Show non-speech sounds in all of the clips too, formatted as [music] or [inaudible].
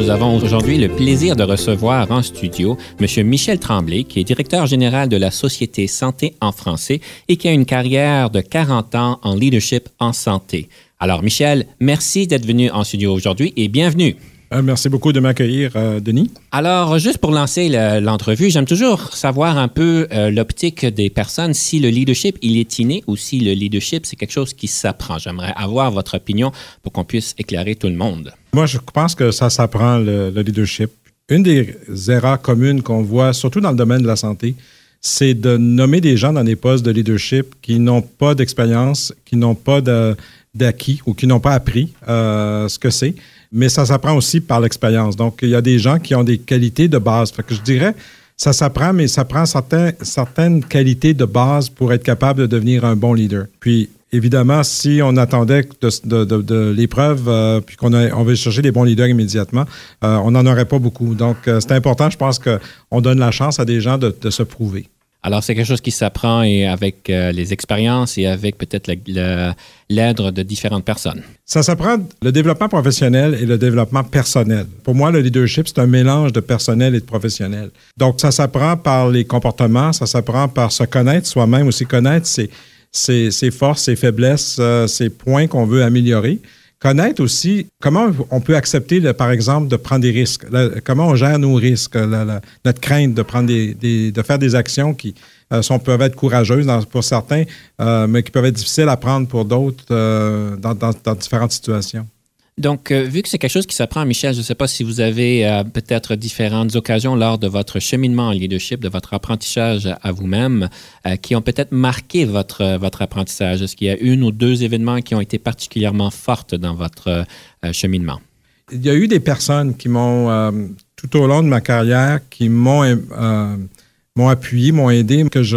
Nous avons aujourd'hui le plaisir de recevoir en studio M. Michel Tremblay, qui est directeur général de la Société Santé en français et qui a une carrière de 40 ans en leadership en santé. Alors, Michel, merci d'être venu en studio aujourd'hui et bienvenue. Euh, merci beaucoup de m'accueillir, euh, Denis. Alors, juste pour lancer l'entrevue, j'aime toujours savoir un peu euh, l'optique des personnes, si le leadership, il est inné ou si le leadership, c'est quelque chose qui s'apprend. J'aimerais avoir votre opinion pour qu'on puisse éclairer tout le monde. Moi, je pense que ça s'apprend, le, le, leadership. Une des erreurs communes qu'on voit, surtout dans le domaine de la santé, c'est de nommer des gens dans des postes de leadership qui n'ont pas d'expérience, qui n'ont pas d'acquis ou qui n'ont pas appris ce que c'est mais ça s'apprend aussi par l'expérience. Donc, il y a des gens qui ont des qualités de base. Fait que je dirais, ça s'apprend, mais ça prend certaines qualités de base pour être capable de devenir un bon leader. Puis, évidemment, si on attendait de, de, de, l'épreuve, euh, puis qu'on on veut chercher des bons leaders immédiatement, euh, on n'en aurait pas beaucoup. Donc, euh, c'est important, je pense qu'on donne la chance à des gens de, se prouver. Alors, c'est quelque chose qui s'apprend et avec les expériences et avec peut-être l'aide de différentes personnes. Ça s'apprend le développement professionnel et le développement personnel. Pour moi, le leadership, c'est un mélange de personnel et de professionnel. Donc, ça s'apprend par les comportements, ça s'apprend par se connaître soi-même, aussi connaître ses, ses, forces, ses faiblesses, euh, points qu'on veut améliorer. Connaître aussi comment on peut accepter, par exemple, de prendre des risques, comment on gère nos risques, notre crainte de, prendre des, de faire des actions qui, euh, sont, peuvent être courageuses pour certains, euh, mais qui peuvent être difficiles à prendre pour d'autres euh, dans, dans, différentes situations. Donc, vu que c'est quelque chose qui s'apprend, Michel, je ne sais pas si vous avez peut-être différentes occasions lors de votre cheminement en leadership, de votre apprentissage à vous-même, qui ont peut-être marqué votre, votre apprentissage. Est-ce qu'il y a une ou deux événements qui ont été particulièrement fortes dans votre cheminement? Il y a eu des personnes qui m'ont, tout au long de ma carrière, qui m'ont m'ont appuyé, m'ont aidé, que je,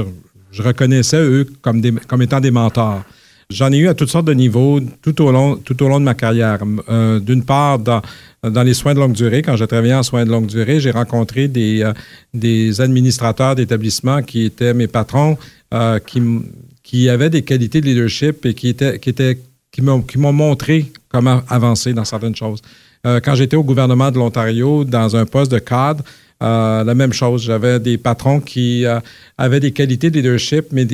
reconnaissais, eux, comme étant des mentors. J'en ai eu à toutes sortes de niveaux tout au long, tout au long de ma carrière. Euh, d'une part, dans, les soins de longue durée, quand j'ai travaillé en soins de longue durée, j'ai rencontré des, euh, des administrateurs d'établissements qui étaient mes patrons, euh, qui, qui avaient des qualités de leadership et qui, étaient, qui, étaient, qui m'ont montré comment avancer dans certaines choses. quand j'étais au gouvernement de l'Ontario, dans un poste de cadre, euh, la même chose. J'avais des patrons qui euh, avaient des qualités de leadership, mais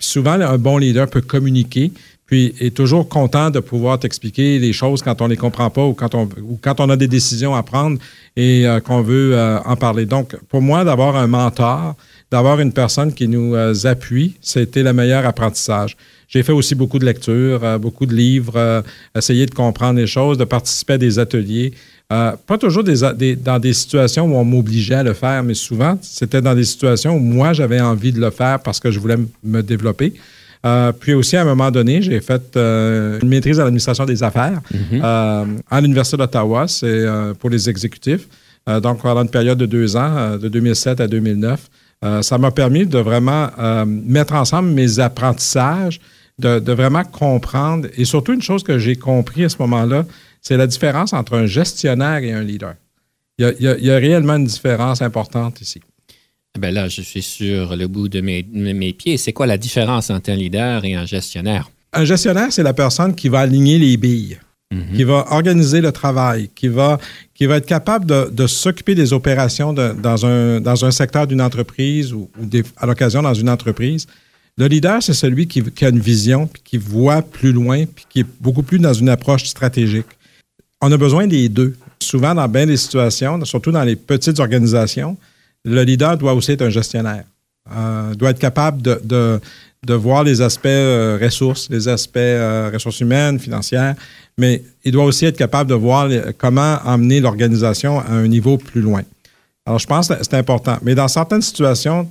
souvent, un bon leader peut communiquer, puis est toujours content de pouvoir t'expliquer les choses quand on ne les comprend pas ou quand on, ou quand on a des décisions à prendre et euh, qu'on veut en parler. Donc, pour moi, d'avoir un mentor, d'avoir une personne qui nous appuie, c'était le meilleur apprentissage. J'ai fait aussi beaucoup de lectures, beaucoup de livres, essayer de comprendre les choses, de participer à des ateliers. Euh, pas toujours dans des situations où on m'obligeait à le faire, mais souvent, c'était dans des situations où moi, j'avais envie de le faire parce que je voulais me développer. Euh, puis aussi, à un moment donné, j'ai fait euh, une maîtrise en administration des affaires mhm. à l'Université d'Ottawa. C'est pour les exécutifs. donc, pendant une période de deux ans, de 2007 à 2009. ça m'a permis de vraiment mettre ensemble mes apprentissages, de, de, vraiment comprendre. Et surtout, une chose que j'ai compris à ce moment-là, c'est la différence entre un gestionnaire et un leader. Il y a, réellement une différence importante ici. Ben là, je suis sur le bout de mes, mes pieds. C'est quoi la différence entre un leader et un gestionnaire? Un gestionnaire, c'est la personne qui va aligner les billes, mhm. qui va organiser le travail, qui va, qui va être capable de, s'occuper des opérations dans, un, dans un secteur d'une entreprise ou, à l'occasion dans une entreprise. Le leader, c'est celui qui, qui, a une vision, puis qui voit plus loin, puis qui est beaucoup plus dans une approche stratégique. On a besoin des deux. Souvent, dans bien des situations, surtout dans les petites organisations, le leader doit aussi être un gestionnaire. Euh, doit être capable de, de, voir les aspects euh, ressources, les aspects euh, ressources humaines, financières, mais il doit aussi être capable de voir comment emmener l'organisation à un niveau plus loin. Alors, je pense que c'est important. Mais dans certaines situations,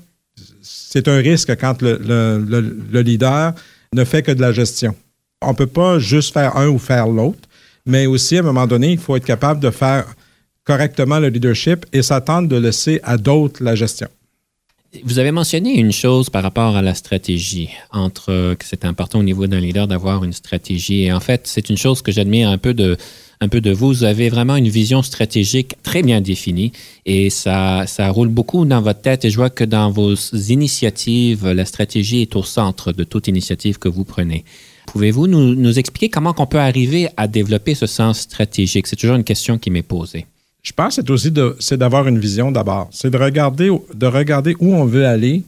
c'est un risque quand le, le, le, leader ne fait que de la gestion. On ne peut pas juste faire un ou faire l'autre, mais aussi, à un moment donné, il faut être capable de faire correctement le leadership et s'attendre de laisser à d'autres la gestion. Vous avez mentionné une chose par rapport à la stratégie, entre que c'est important au niveau d'un leader d'avoir une stratégie. Et en fait, c'est une chose que j'admire un peu de, un peu de vous. Vous avez vraiment une vision stratégique très bien définie et ça, ça roule beaucoup dans votre tête. Et je vois que dans vos initiatives, la stratégie est au centre de toute initiative que vous prenez. Pouvez-vous nous, expliquer comment on peut arriver à développer ce sens stratégique? C'est toujours une question qui m'est posée. Je pense que c'est aussi d'avoir une vision d'abord. C'est de regarder, de regarder où on veut aller,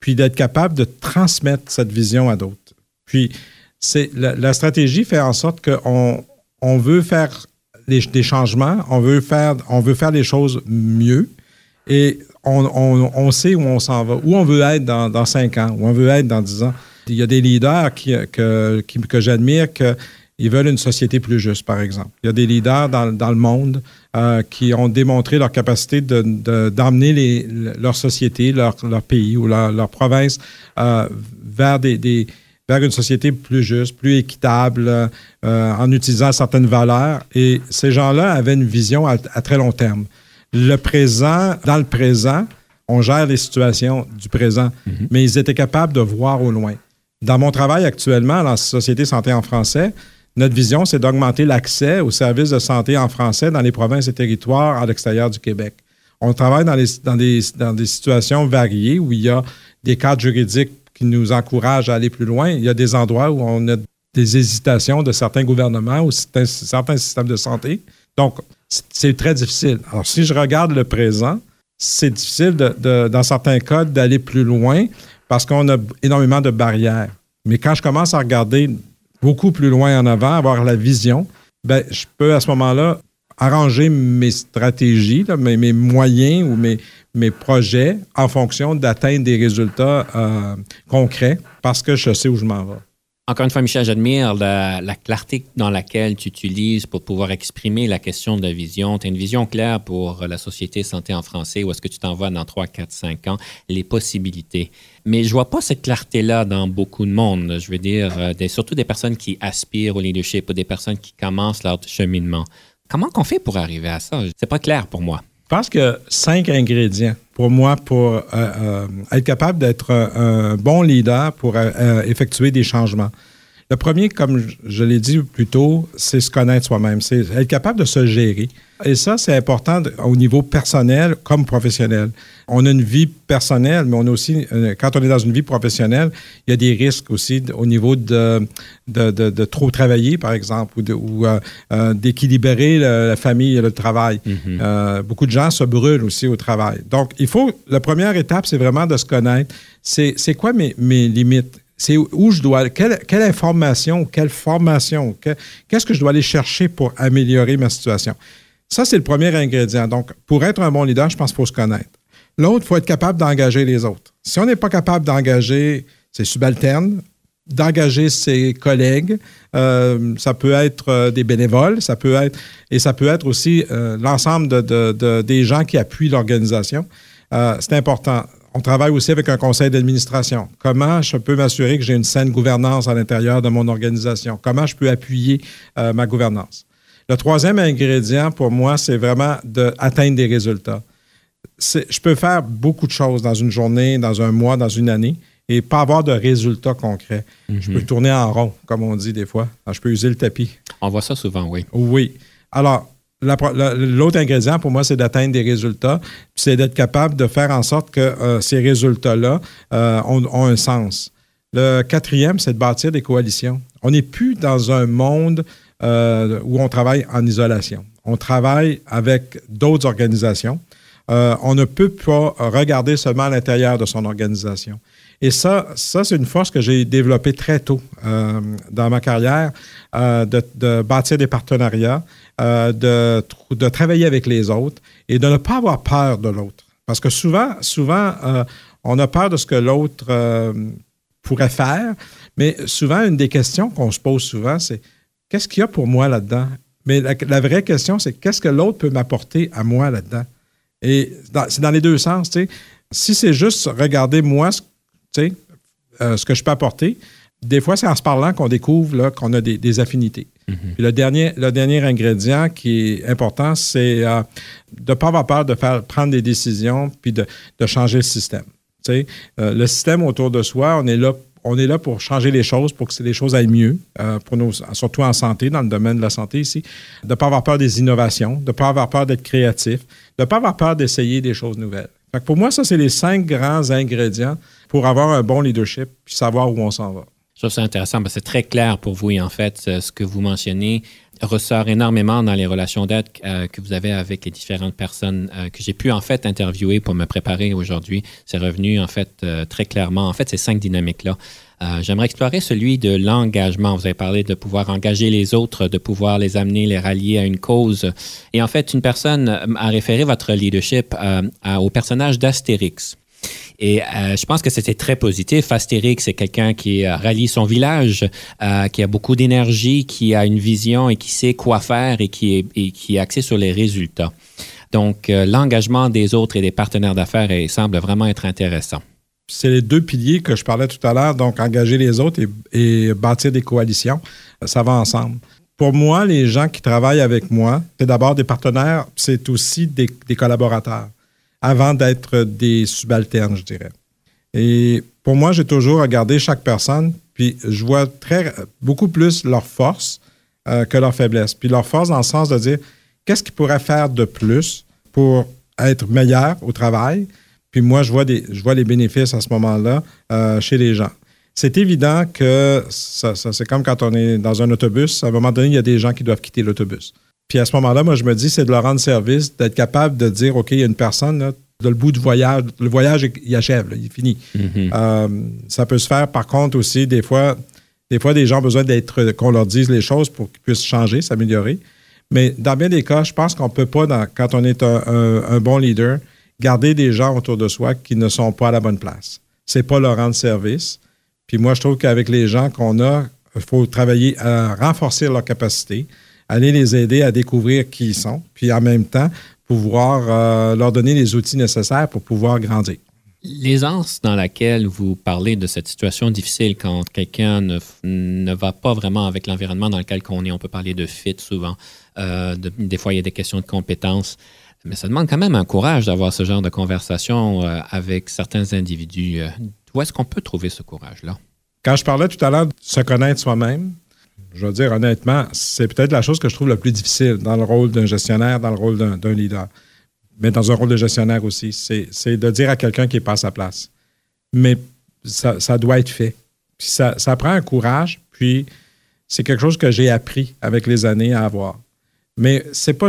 puis d'être capable de transmettre cette vision à d'autres. Puis, c'est la, stratégie fait en sorte qu'on on veut faire des changements, on veut faire, on veut faire les choses mieux et on, sait où on s'en va, où on veut être dans, cinq ans, où on veut être dans dix ans. Il y a des leaders qui, que, que j'admire qu'ils veulent une société plus juste, par exemple. Il y a des leaders dans, le monde euh, qui ont démontré leur capacité d'emmener de, leur société, leur, pays ou leur, province euh, vers des vers une société plus juste, plus équitable, euh, en utilisant certaines valeurs. Et ces gens-là avaient une vision à, très long terme. Le présent, dans le présent, on gère les situations du présent, mhm. mais ils étaient capables de voir au loin. Dans mon travail actuellement, dans la Société Santé en français, notre vision, c'est d'augmenter l'accès aux services de santé en français dans les provinces et territoires à l'extérieur du Québec. On travaille dans, des, situations variées où il y a des cadres juridiques qui nous encourage à aller plus loin. Il y a des endroits où on a des hésitations de certains gouvernements ou certains, systèmes de santé. Donc, c'est très difficile. Alors, si je regarde le présent, c'est difficile, dans certains cas, d'aller plus loin parce qu'on a énormément de barrières. Mais quand je commence à regarder beaucoup plus loin en avant, avoir la vision, ben, je peux à ce moment-là arranger mes stratégies, mes, moyens ou mes, mes projets en fonction d'atteindre des résultats euh, concrets parce que je sais où je m'en vais. Encore une fois, Michel, j'admire la, clarté dans laquelle tu utilises pour pouvoir exprimer la question de la vision. Tu as une vision claire pour la société santé en français, où est-ce que tu t'en vas dans 3, 4, 5 ans, les possibilités. Mais je vois pas cette clarté-là dans beaucoup de monde. Je veux dire, euh, surtout des personnes qui aspirent au leadership ou des personnes qui commencent leur cheminement. Comment qu'on fait pour arriver à ça? C'est pas clair pour moi. Je pense que cinq ingrédients pour moi pour euh, euh, être capable d'être un, bon leader pour euh, effectuer des changements. Le premier, comme je l'ai dit plus tôt, c'est se connaître soi-même, c'est être capable de se gérer. Et ça, c'est important au niveau personnel comme professionnel. On a une vie personnelle, mais on a aussi, euh, quand on est dans une vie professionnelle, il y a des risques aussi au niveau de, de, trop travailler, par exemple, ou euh, euh, d'équilibrer la, famille et le travail. Mm-hmm. beaucoup de gens se brûlent aussi au travail. Donc, il faut, la première étape, c'est vraiment de se connaître. C'est quoi mes, mes limites? C'est où je dois, quelle, quelle information, quelle formation, qu'est-ce que je dois aller chercher pour améliorer ma situation? Ça, c'est le premier ingrédient. Donc, pour être un bon leader, je pense qu'il faut se connaître. L'autre, il faut être capable d'engager les autres. Si on n'est pas capable d'engager ses subalternes, d'engager ses collègues, euh, ça peut être euh, des bénévoles, ça peut être, et ça peut être aussi euh, l'ensemble de, des gens qui appuient l'organisation. c'est important. On travaille aussi avec un conseil d'administration. Comment je peux m'assurer que j'ai une saine gouvernance à l'intérieur de mon organisation? Comment je peux appuyer ma gouvernance? Le troisième ingrédient pour moi, c'est vraiment d'atteindre des résultats. Je peux faire beaucoup de choses dans une journée, dans un mois, dans une année et pas avoir de résultats concrets. Je peux mhm. tourner en rond, comme on dit des fois. je peux user le tapis. On voit ça souvent, oui. Oui. Alors, l'autre ingrédient pour moi, c'est d'atteindre des résultats, c'est d'être capable de faire en sorte que euh, ces résultats-là euh, ont, un sens. Le quatrième, c'est de bâtir des coalitions. On n'est plus dans un monde euh, où on travaille en isolation. On travaille avec d'autres organisations. On ne peut pas regarder seulement à l'intérieur de son organisation. Et ça, ça c'est une force que j'ai développée très tôt euh, dans ma carrière, de, bâtir des partenariats, de, de, travailler avec les autres et de ne pas avoir peur de l'autre. Parce que souvent, souvent, on a peur de ce que l'autre pourrait faire, mais souvent, une des questions qu'on se pose souvent, c'est qu'est-ce qu'il y a pour moi là-dedans? Mais la, vraie question, c'est qu'est-ce que l'autre peut m'apporter à moi là-dedans? Et c'est dans les deux sens. Tu sais. Si c'est juste regarder moi, tu sais, euh, ce que je peux apporter, des fois, c'est en se parlant qu'on découvre qu'on a des, affinités. Mhm. le, dernier, le dernier ingrédient qui est important, c'est euh, de ne pas avoir peur de faire prendre des décisions puis de, changer le système. Euh, le système autour de soi, on est là on est là pour changer les choses, pour que les choses aillent mieux, euh, pour nous, surtout en santé, dans le domaine de la santé ici, de ne pas avoir peur des innovations, de ne pas avoir peur d'être créatif, de ne pas avoir peur d'essayer des choses nouvelles. pour moi, ça, c'est les cinq grands ingrédients pour avoir un bon leadership puis savoir où on s'en va. Je trouve ça intéressant. c'est très clair pour vous et en fait, ce que vous mentionnez ressort énormément dans les relations d'aide euh, que vous avez avec les différentes personnes euh, que j'ai pu en fait interviewer pour me préparer aujourd'hui. C'est revenu en fait euh, très clairement. En fait, ces cinq dynamiques-là. J'aimerais explorer celui de l'engagement. Vous avez parlé de pouvoir engager les autres, de pouvoir les amener, les rallier à une cause. Et en fait, une personne a référé votre leadership au personnage d'Astérix. Et euh, je pense que c'était très positif. Astérix, c'est quelqu'un qui euh, rallie son village, euh, qui a beaucoup d'énergie, qui a une vision et qui sait quoi faire et qui est, et qui est axé sur les résultats. Donc, l'engagement des autres et des partenaires d'affaires semble vraiment être intéressant. C'est les deux piliers que je parlais tout à l'heure, donc engager les autres et, bâtir des coalitions. Ça va ensemble. Pour moi, les gens qui travaillent avec moi, c'est d'abord des partenaires, c'est aussi des collaborateurs avant d'être des subalternes, je dirais. Et pour moi, j'ai toujours regardé chaque personne, puis je vois très, beaucoup plus leur force euh, que leur faiblesse. Puis leur force dans le sens de dire qu'est-ce qu'ils pourraient faire de plus pour être meilleur au travail? Puis moi, je vois, des, je vois les bénéfices à ce moment-là euh, chez les gens. C'est évident que ça, c'est comme quand on est dans un autobus. À un moment donné, il y a des gens qui doivent quitter l'autobus. Puis à ce moment-là, moi, je me dis, c'est de leur rendre service, d'être capable de dire, OK, il y a une personne, là, de le bout du voyage, le voyage, il achève, il est fini. Mm-hmm. Euh, ça peut se faire, par contre, aussi, des fois, des fois, des gens ont besoin d'être, qu'on leur dise les choses pour qu'ils puissent changer, s'améliorer. Mais dans bien des cas, je pense qu'on ne peut pas, quand on est un, bon leader, garder des gens autour de soi qui ne sont pas à la bonne place. C'est pas leur rendre service. Puis moi, je trouve qu'avec les gens qu'on a, il faut travailler à renforcer leurs capacités, aller les aider à découvrir qui ils sont, puis en même temps, pouvoir euh, leur donner les outils nécessaires pour pouvoir grandir. L'aisance dans laquelle vous parlez de cette situation difficile quand quelqu'un ne, ne, va pas vraiment avec l'environnement dans lequel on est, on peut parler de fit souvent. Euh, des fois, il y a des questions de compétences. Mais ça demande quand même un courage d'avoir ce genre de conversation euh, avec certains individus. où est-ce qu'on peut trouver ce courage-là? Quand je parlais tout à l'heure de se connaître soi-même, je veux dire honnêtement, c'est peut-être la chose que je trouve la plus difficile dans le rôle d'un gestionnaire, dans le rôle d'un leader, mais dans un rôle de gestionnaire aussi. C'est de dire à quelqu'un qui n'est pas à sa place. Mais ça, doit être fait. Ça, prend un courage, puis c'est quelque chose que j'ai appris avec les années à avoir. Mais c'est pas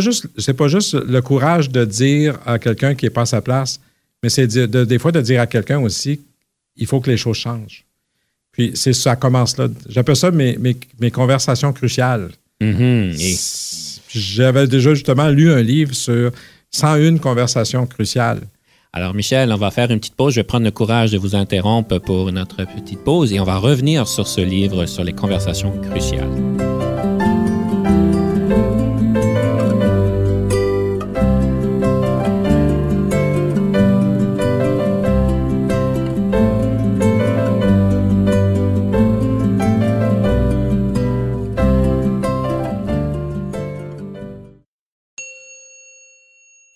pas juste le courage de dire à quelqu'un qui n'est pas à sa place, mais c'est des fois de dire à quelqu'un aussi il faut que les choses changent. Puis c'est ça commence là. J'appelle ça mes, mes, conversations cruciales. Mm-hmm. J'avais déjà justement lu un livre sur 101 conversations cruciales. Alors, Michel, on va faire une petite pause. Je vais prendre le courage de vous interrompre pour notre petite pause et on va revenir sur ce livre sur les conversations cruciales.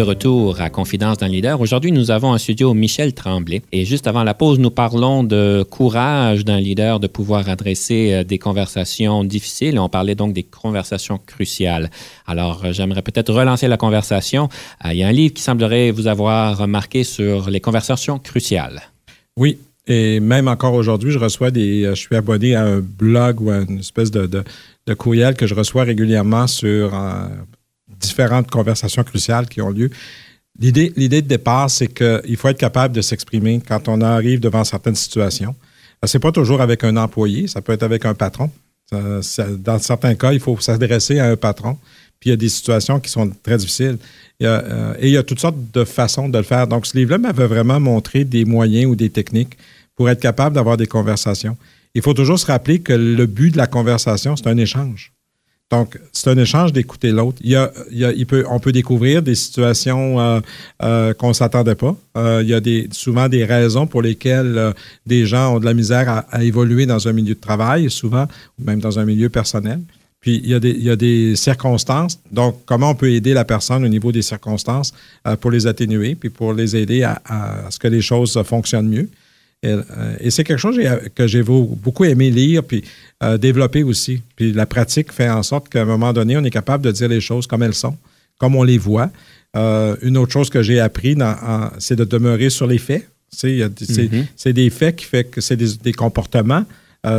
de retour à Confidence d'un leader. Aujourd'hui, nous avons en studio Michel Tremblay. Et juste avant la pause, nous parlons de courage d'un leader de pouvoir adresser euh, des conversations difficiles. On parlait donc des conversations cruciales. Alors, euh, j'aimerais peut-être relancer la conversation. Euh, il y a un livre qui semblerait vous avoir remarqué sur les conversations cruciales. Oui, et même encore aujourd'hui, je reçois des. Je suis abonné à un blog ou à une espèce de, de, courriel que je reçois régulièrement sur différentes conversations cruciales qui ont lieu. L'idée, l'idée de départ, c'est qu'il faut être capable de s'exprimer quand on arrive devant certaines situations. Ce n'est pas toujours avec un employé, ça peut être avec un patron. dans certains cas, il faut s'adresser à un patron. Puis il y a des situations qui sont très difficiles. Euh, et il y a toutes sortes de façons de le faire. Donc, ce livre-là m'avait vraiment montré des moyens ou des techniques pour être capable d'avoir des conversations. il faut toujours se rappeler que le but de la conversation, c'est un échange. Donc, c'est un échange d'écouter l'autre. Il y a, il peut, on peut découvrir des situations euh, euh, qu'on ne s'attendait pas. Euh, il y a des, souvent des raisons pour lesquelles des gens ont de la misère à, évoluer dans un milieu de travail, souvent, ou même dans un milieu personnel. Puis, il y, a des, il y a des circonstances. Donc, comment on peut aider la personne au niveau des circonstances pour les atténuer, puis pour les aider à, à ce que les choses fonctionnent mieux? Euh, et, c'est quelque chose que j'ai beaucoup aimé lire puis euh, développer aussi. Puis la pratique fait en sorte qu'à un moment donné, on est capable de dire les choses comme elles sont, comme on les voit. Euh, une autre chose que j'ai appris, c'est de demeurer sur les faits. Mm-hmm. C'est des faits qui fait que c'est des, comportements.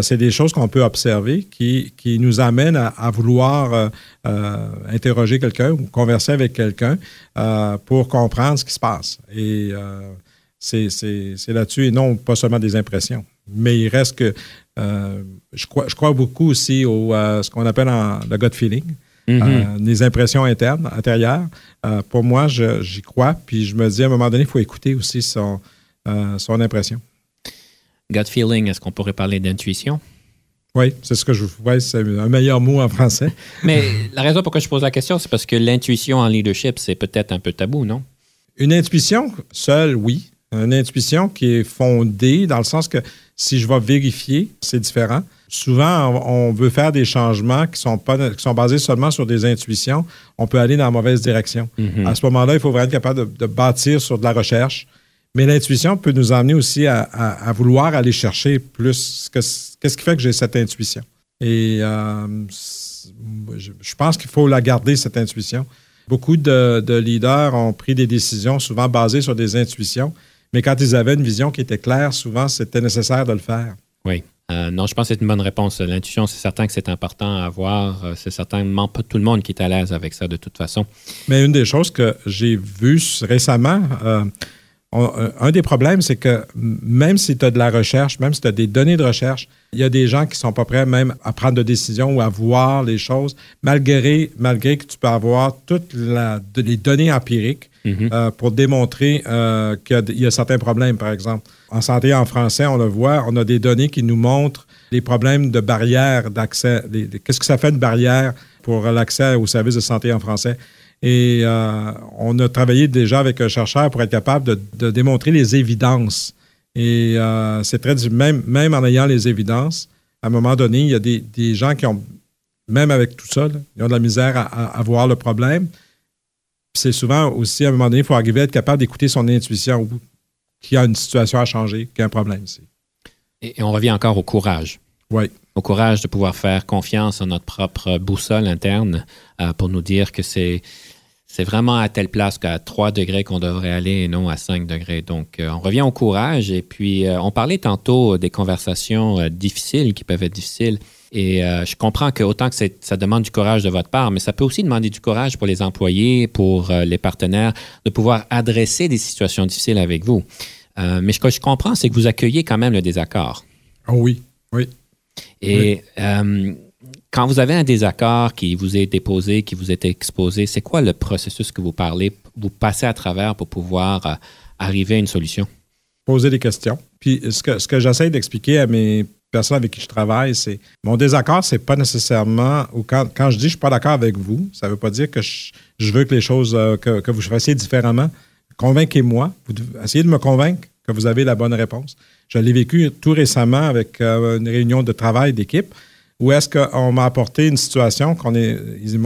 c'est des choses qu'on peut observer qui, qui nous amènent à, vouloir interroger quelqu'un ou converser avec quelqu'un pour comprendre ce qui se passe. Et c'est là-dessus et non pas seulement des impressions. Mais il reste que euh, je, crois, je crois beaucoup aussi au ce qu'on appelle en, le gut feeling, mm-hmm. euh, les impressions internes, intérieures. Euh, pour moi, j'y crois, puis je me dis à un moment donné, il faut écouter aussi son, son impression. Gut feeling, est-ce qu'on pourrait parler d'intuition? Oui, c'est ce que je vois, c'est un meilleur mot en français. [laughs] Mais la raison pour laquelle je pose la question, c'est parce que l'intuition en leadership, c'est peut-être un peu tabou, non? Une intuition seule, oui une intuition qui est fondée dans le sens que si je vais vérifier, c'est différent. Souvent, on veut faire des changements qui sont, pas, qui sont basés seulement sur des intuitions. On peut aller dans la mauvaise direction. Mhm. À ce moment-là, il faut vraiment être capable de, bâtir sur de la recherche. Mais l'intuition peut nous amener aussi à, vouloir aller chercher plus. Qu'est-ce qui fait que j'ai cette intuition? Et euh, je pense qu'il faut la garder, cette intuition. Beaucoup de, de, leaders ont pris des décisions souvent basées sur des intuitions mais quand ils avaient une vision qui était claire, souvent, c'était nécessaire de le faire. Oui. Euh, non, je pense que c'est une bonne réponse. L'intuition, c'est certain que c'est important à avoir. Euh, c'est certainement pas tout le monde qui est à l'aise avec ça de toute façon. Mais une des choses que j'ai vues récemment, euh, un des problèmes, c'est que même si tu as de la recherche, même si tu as des données de recherche, il y a des gens qui ne sont pas prêts même à prendre de décisions ou à voir les choses, malgré, malgré que tu peux avoir toutes les données empiriques Mhm. Euh, pour démontrer euh, qu'il y, a certains problèmes, par exemple. En santé en français, on le voit, on a des données qui nous montrent les problèmes de barrière d'accès. Qu'est-ce que ça fait une barrière pour l'accès aux services de santé en français? Et euh, on a travaillé déjà avec un chercheur pour être capable de, démontrer les évidences. Et c'est très même, même en ayant les évidences, à un moment donné, il y a des, gens qui ont, même avec tout ça, ils ont de la misère à voir le problème c'est souvent aussi, à un moment donné, il faut arriver à être capable d'écouter son intuition qu'il y a une situation à changer, qu'il y a un problème. Et, on revient encore au courage. Oui. Au courage de pouvoir faire confiance en notre propre boussole interne euh, pour nous dire que c'est c'est vraiment à telle place qu'à 3 degrés qu'on devrait aller et non à 5 degrés. Donc, euh, on revient au courage. Et puis, euh, on parlait tantôt des conversations difficiles qui peuvent être difficiles. Et euh, je comprends que autant que ça demande du courage de votre part, mais ça peut aussi demander du courage pour les employés, pour euh, les partenaires, de pouvoir adresser des situations difficiles avec vous. Euh, mais ce que je comprends, c'est que vous accueillez quand même le désaccord. Oh oui, oui. Et quand vous avez un désaccord qui vous est déposé, qui vous est exposé, c'est quoi le processus que vous parlez, vous passez à travers pour pouvoir arriver à une solution? Poser des questions. Puis ce que, ce que j'essaie d'expliquer à mes personnes avec qui je travaille, c'est mon désaccord, c'est pas nécessairement ou quand, quand je dis je suis pas d'accord avec vous, ça veut pas dire que je, veux que les choses euh, que, vous fassiez différemment. Convainquez-moi, essayez de me convaincre que vous avez la bonne réponse. Je l'ai vécu tout récemment avec euh, une réunion de travail d'équipe où est-ce qu'on m'a apporté une situation qu'on est,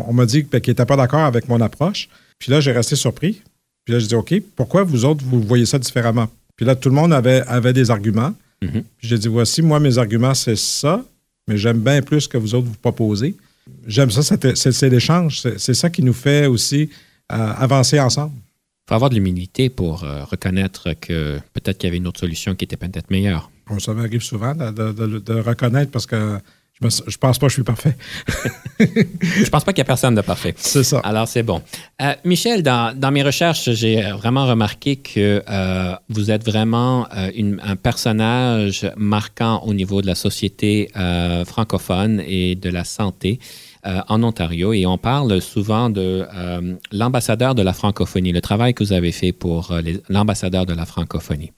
on m'a dit qu'ils n'étaient pas d'accord avec mon approche. Puis là, j'ai resté surpris. Puis là, je dis OK, pourquoi vous autres, vous voyez ça différemment? Puis là, tout le monde avait, avait des arguments. Mhm. J'ai dit, voici, moi, mes arguments, c'est ça, mais j'aime bien plus que vous autres vous proposez. J'aime ça, c'est l'échange. C'est ça qui nous fait aussi euh, avancer ensemble. Il faut avoir de l'humilité pour euh, reconnaître que peut-être qu'il y avait une autre solution qui était peut-être meilleure. ça m'arrive souvent de, reconnaître parce que je, ne pense pas que je suis parfait. [laughs] je pense pas qu'il y a personne de parfait. C'est ça. Alors, c'est bon. Euh, Michel, dans, mes recherches, j'ai vraiment remarqué que euh, vous êtes vraiment euh, un personnage marquant au niveau de la société francophone et de la santé en Ontario. Et on parle souvent de l'ambassadeur de la francophonie, le travail que vous avez fait pour l'ambassadeur de la francophonie.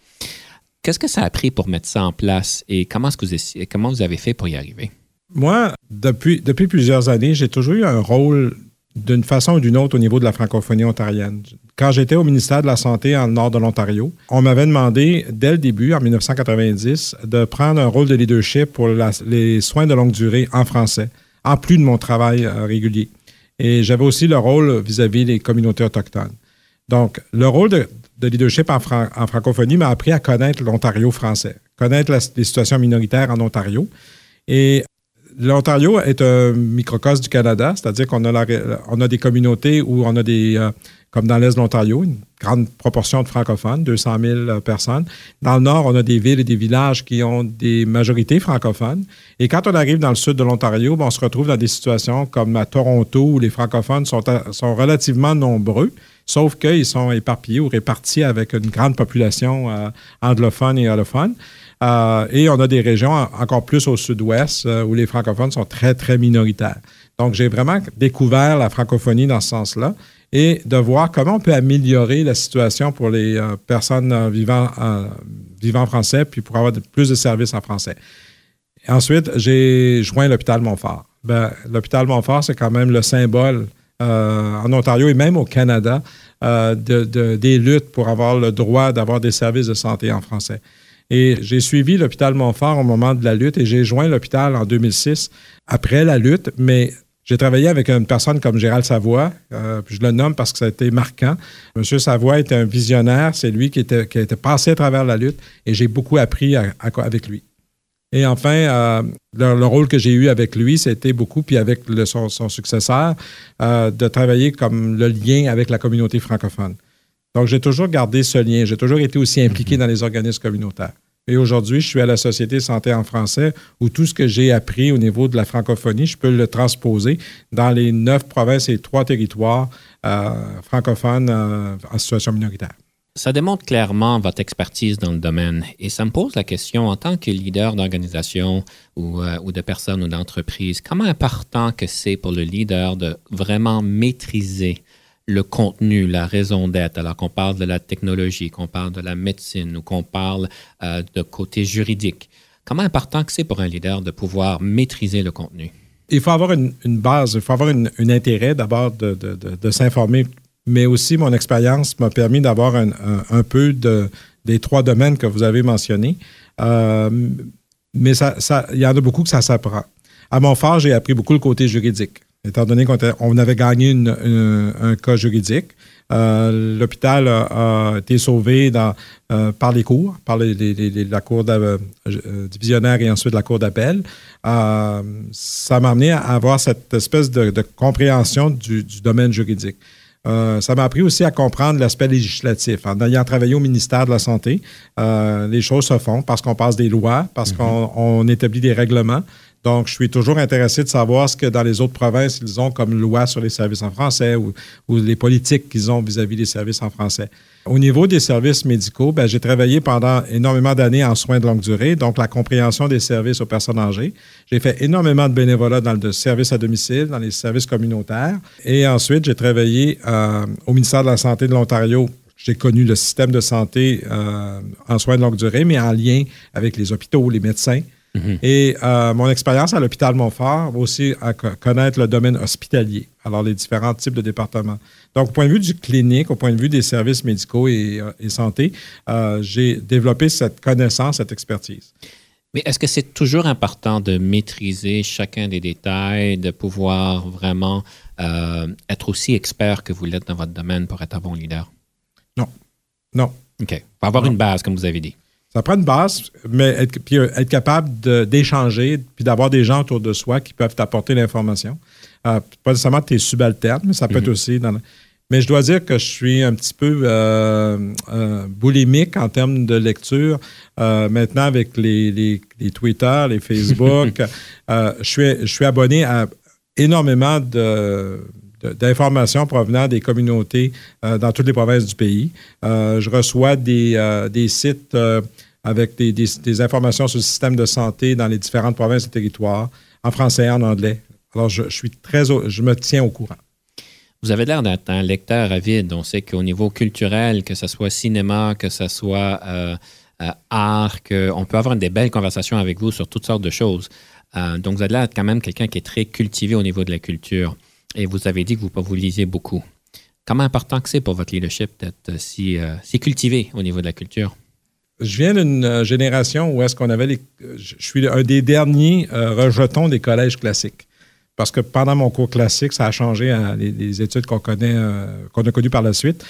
Qu'est-ce que ça a pris pour mettre ça en place et comment, est-ce que vous, comment vous avez fait pour y arriver? Moi, depuis, depuis plusieurs années, j'ai toujours eu un rôle d'une façon ou d'une autre au niveau de la francophonie ontarienne. Quand j'étais au ministère de la Santé en nord de l'Ontario, on m'avait demandé dès le début, en 1990, de prendre un rôle de leadership pour les soins de longue durée en français, en plus de mon travail euh, régulier. Et j'avais aussi le rôle vis-à-vis des communautés autochtones. Donc, le rôle de, leadership en, francophonie m'a appris à connaître l'Ontario français, connaître les situations minoritaires en Ontario. Et l'Ontario est un microcosme du Canada, c'est-à-dire qu'on a, des communautés où on a des, euh, comme dans l'Est de l'Ontario, une grande proportion de francophones, 200 000 euh, personnes. Dans le Nord, on a des villes et des villages qui ont des majorités francophones. Et quand on arrive dans le sud de l'Ontario, ben, on se retrouve dans des situations comme à Toronto où les francophones sont, sont relativement nombreux, sauf qu'ils sont éparpillés ou répartis avec une grande population euh, anglophone et allophone. Euh, et on a des régions encore plus au sud-ouest euh, où les francophones sont très, très minoritaires. Donc, j'ai vraiment découvert la francophonie dans ce sens-là et de voir comment on peut améliorer la situation pour les euh, personnes vivant, vivant français, puis pour avoir plus de services en français. Ensuite, j'ai joint l'hôpital Montfort. Ben, l'hôpital Montfort, c'est quand même le symbole en Ontario et même au Canada de, des luttes pour avoir le droit d'avoir des services de santé en français. Et j'ai suivi l'hôpital Montfort au moment de la lutte et j'ai joint l'hôpital en 2006 après la lutte, mais j'ai travaillé avec une personne comme Gérald Savoie, euh, je le nomme parce que ça a été marquant. Monsieur Savoie était un visionnaire, c'est lui qui, était, a été passé à travers la lutte et j'ai beaucoup appris avec lui. Et enfin, euh, le, rôle que j'ai eu avec lui, c'était beaucoup, puis avec son, successeur, euh, de travailler comme le lien avec la communauté francophone. Donc, j'ai toujours gardé ce lien. J'ai toujours été aussi impliqué mhm. dans les organismes communautaires. Et aujourd'hui, je suis à la Société Santé en français où tout ce que j'ai appris au niveau de la francophonie, je peux le transposer dans les neuf provinces et trois territoires euh, francophones euh, en situation minoritaire. Ça démontre clairement votre expertise dans le domaine et ça me pose la question en tant que leader d'organisation ou, euh, ou, de personnes ou d'entreprise, comment important que c'est pour le leader de vraiment maîtriser le contenu, la raison d'être, alors qu'on parle de la technologie, qu'on parle de la médecine ou qu'on parle euh, de côté juridique. Comment important que c'est pour un leader de pouvoir maîtriser le contenu? Il faut avoir une, base, il faut avoir un intérêt d'abord de, s'informer, mais aussi mon expérience m'a permis d'avoir un, peu de, des trois domaines que vous avez mentionnés. Euh, mais ça, il y en a beaucoup que ça s'apprend. À Montfort, j'ai appris beaucoup le côté juridique étant donné qu'on avait gagné un cas juridique. Euh, l'hôpital a, été sauvé euh, par les cours, par la cour euh, divisionnaire et ensuite la cour d'appel. ça m'a amené à avoir cette espèce de, compréhension du, domaine juridique. ça m'a appris aussi à comprendre l'aspect législatif. En ayant travaillé au ministère de la Santé, les choses se font parce qu'on passe des lois, parce mm-hmm. qu'on établit des règlements. Donc, je suis toujours intéressé de savoir ce que dans les autres provinces, ils ont comme loi sur les services en français ou, les politiques qu'ils ont vis-à-vis des services en français. Au niveau des services médicaux, ben, j'ai travaillé pendant énormément d'années en soins de longue durée, donc la compréhension des services aux personnes âgées. J'ai fait énormément de bénévolat dans le service à domicile, dans les services communautaires. Et ensuite, j'ai travaillé euh, au ministère de la Santé de l'Ontario j'ai connu le système de santé euh, en soins de longue durée, mais en lien avec les hôpitaux, les médecins, Mhm. Et euh, mon expérience à l'hôpital Montfort va aussi à connaître le domaine hospitalier, alors les différents types de départements. Donc, au point de vue du clinique, au point de vue des services médicaux et, euh, santé, euh, j'ai développé cette connaissance, cette expertise. Mais est-ce que c'est toujours important de maîtriser chacun des détails, de pouvoir vraiment être aussi expert que vous l'êtes dans votre domaine pour être un bon leader? Non. Non. OK. Faut avoir une base, comme vous avez dit. Ça prend une base, mais être, puis euh, être capable d'échanger, puis d'avoir des gens autour de soi qui peuvent t'apporter l'information. Euh, pas nécessairement tes subalternes, mais ça peut être mhm. aussi dans Mais je dois dire que je suis un petit peu euh, boulimique en termes de lecture. maintenant, avec les, les, Twitter, les Facebook, [laughs] je, suis, je suis abonné à énormément de, d'informations provenant des communautés dans toutes les provinces du pays. je reçois des, des sites avec des, informations sur le système de santé dans les différentes provinces et territoires, en français et en anglais. Alors, je, suis très, je me tiens au courant. Vous avez l'air d'être un lecteur avide. On sait qu'au niveau culturel, que ce soit cinéma, que ce soit euh, art, qu'on peut avoir des belles conversations avec vous sur toutes sortes de choses. donc, vous êtes là quand même quelqu'un qui est très cultivé au niveau de la culture. Et vous avez dit que vous, vous lisiez beaucoup. Comment important que c'est pour votre leadership d'être si, si cultivé au niveau de la culture? Je viens d'une génération où est-ce qu'on avait les. Je suis un des derniers rejetons des collèges classiques parce que pendant mon cours classique, ça a changé hein, les, études qu'on connaît, euh, qu'on a connues par la suite.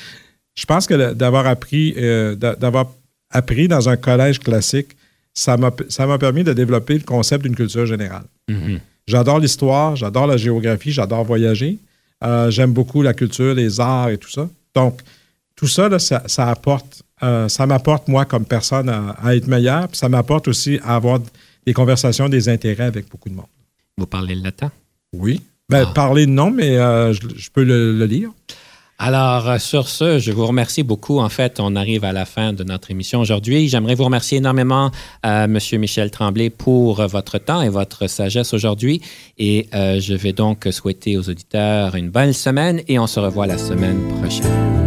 Je pense que d'avoir appris, euh, d'avoir appris dans un collège classique, ça m'a permis de développer le concept d'une culture générale. Mm-hmm. J'adore l'histoire, j'adore la géographie, j'adore voyager. Euh, j'aime beaucoup la culture, les arts et tout ça. Donc, tout ça, ça, apporte, ça m'apporte, moi, comme personne, à, être meilleur, puis ça m'apporte aussi à avoir des conversations, des intérêts avec beaucoup de monde. Vous parlez le latin? Oui. Ben, ah. Parler, non, mais euh, je, peux le, lire. Alors, euh, sur ce, je vous remercie beaucoup. En fait, on arrive à la fin de notre émission aujourd'hui. J'aimerais vous remercier énormément, euh, M. Michel Tremblay, pour votre temps et votre sagesse aujourd'hui. Et je vais donc souhaiter aux auditeurs une bonne semaine et on se revoit la semaine prochaine.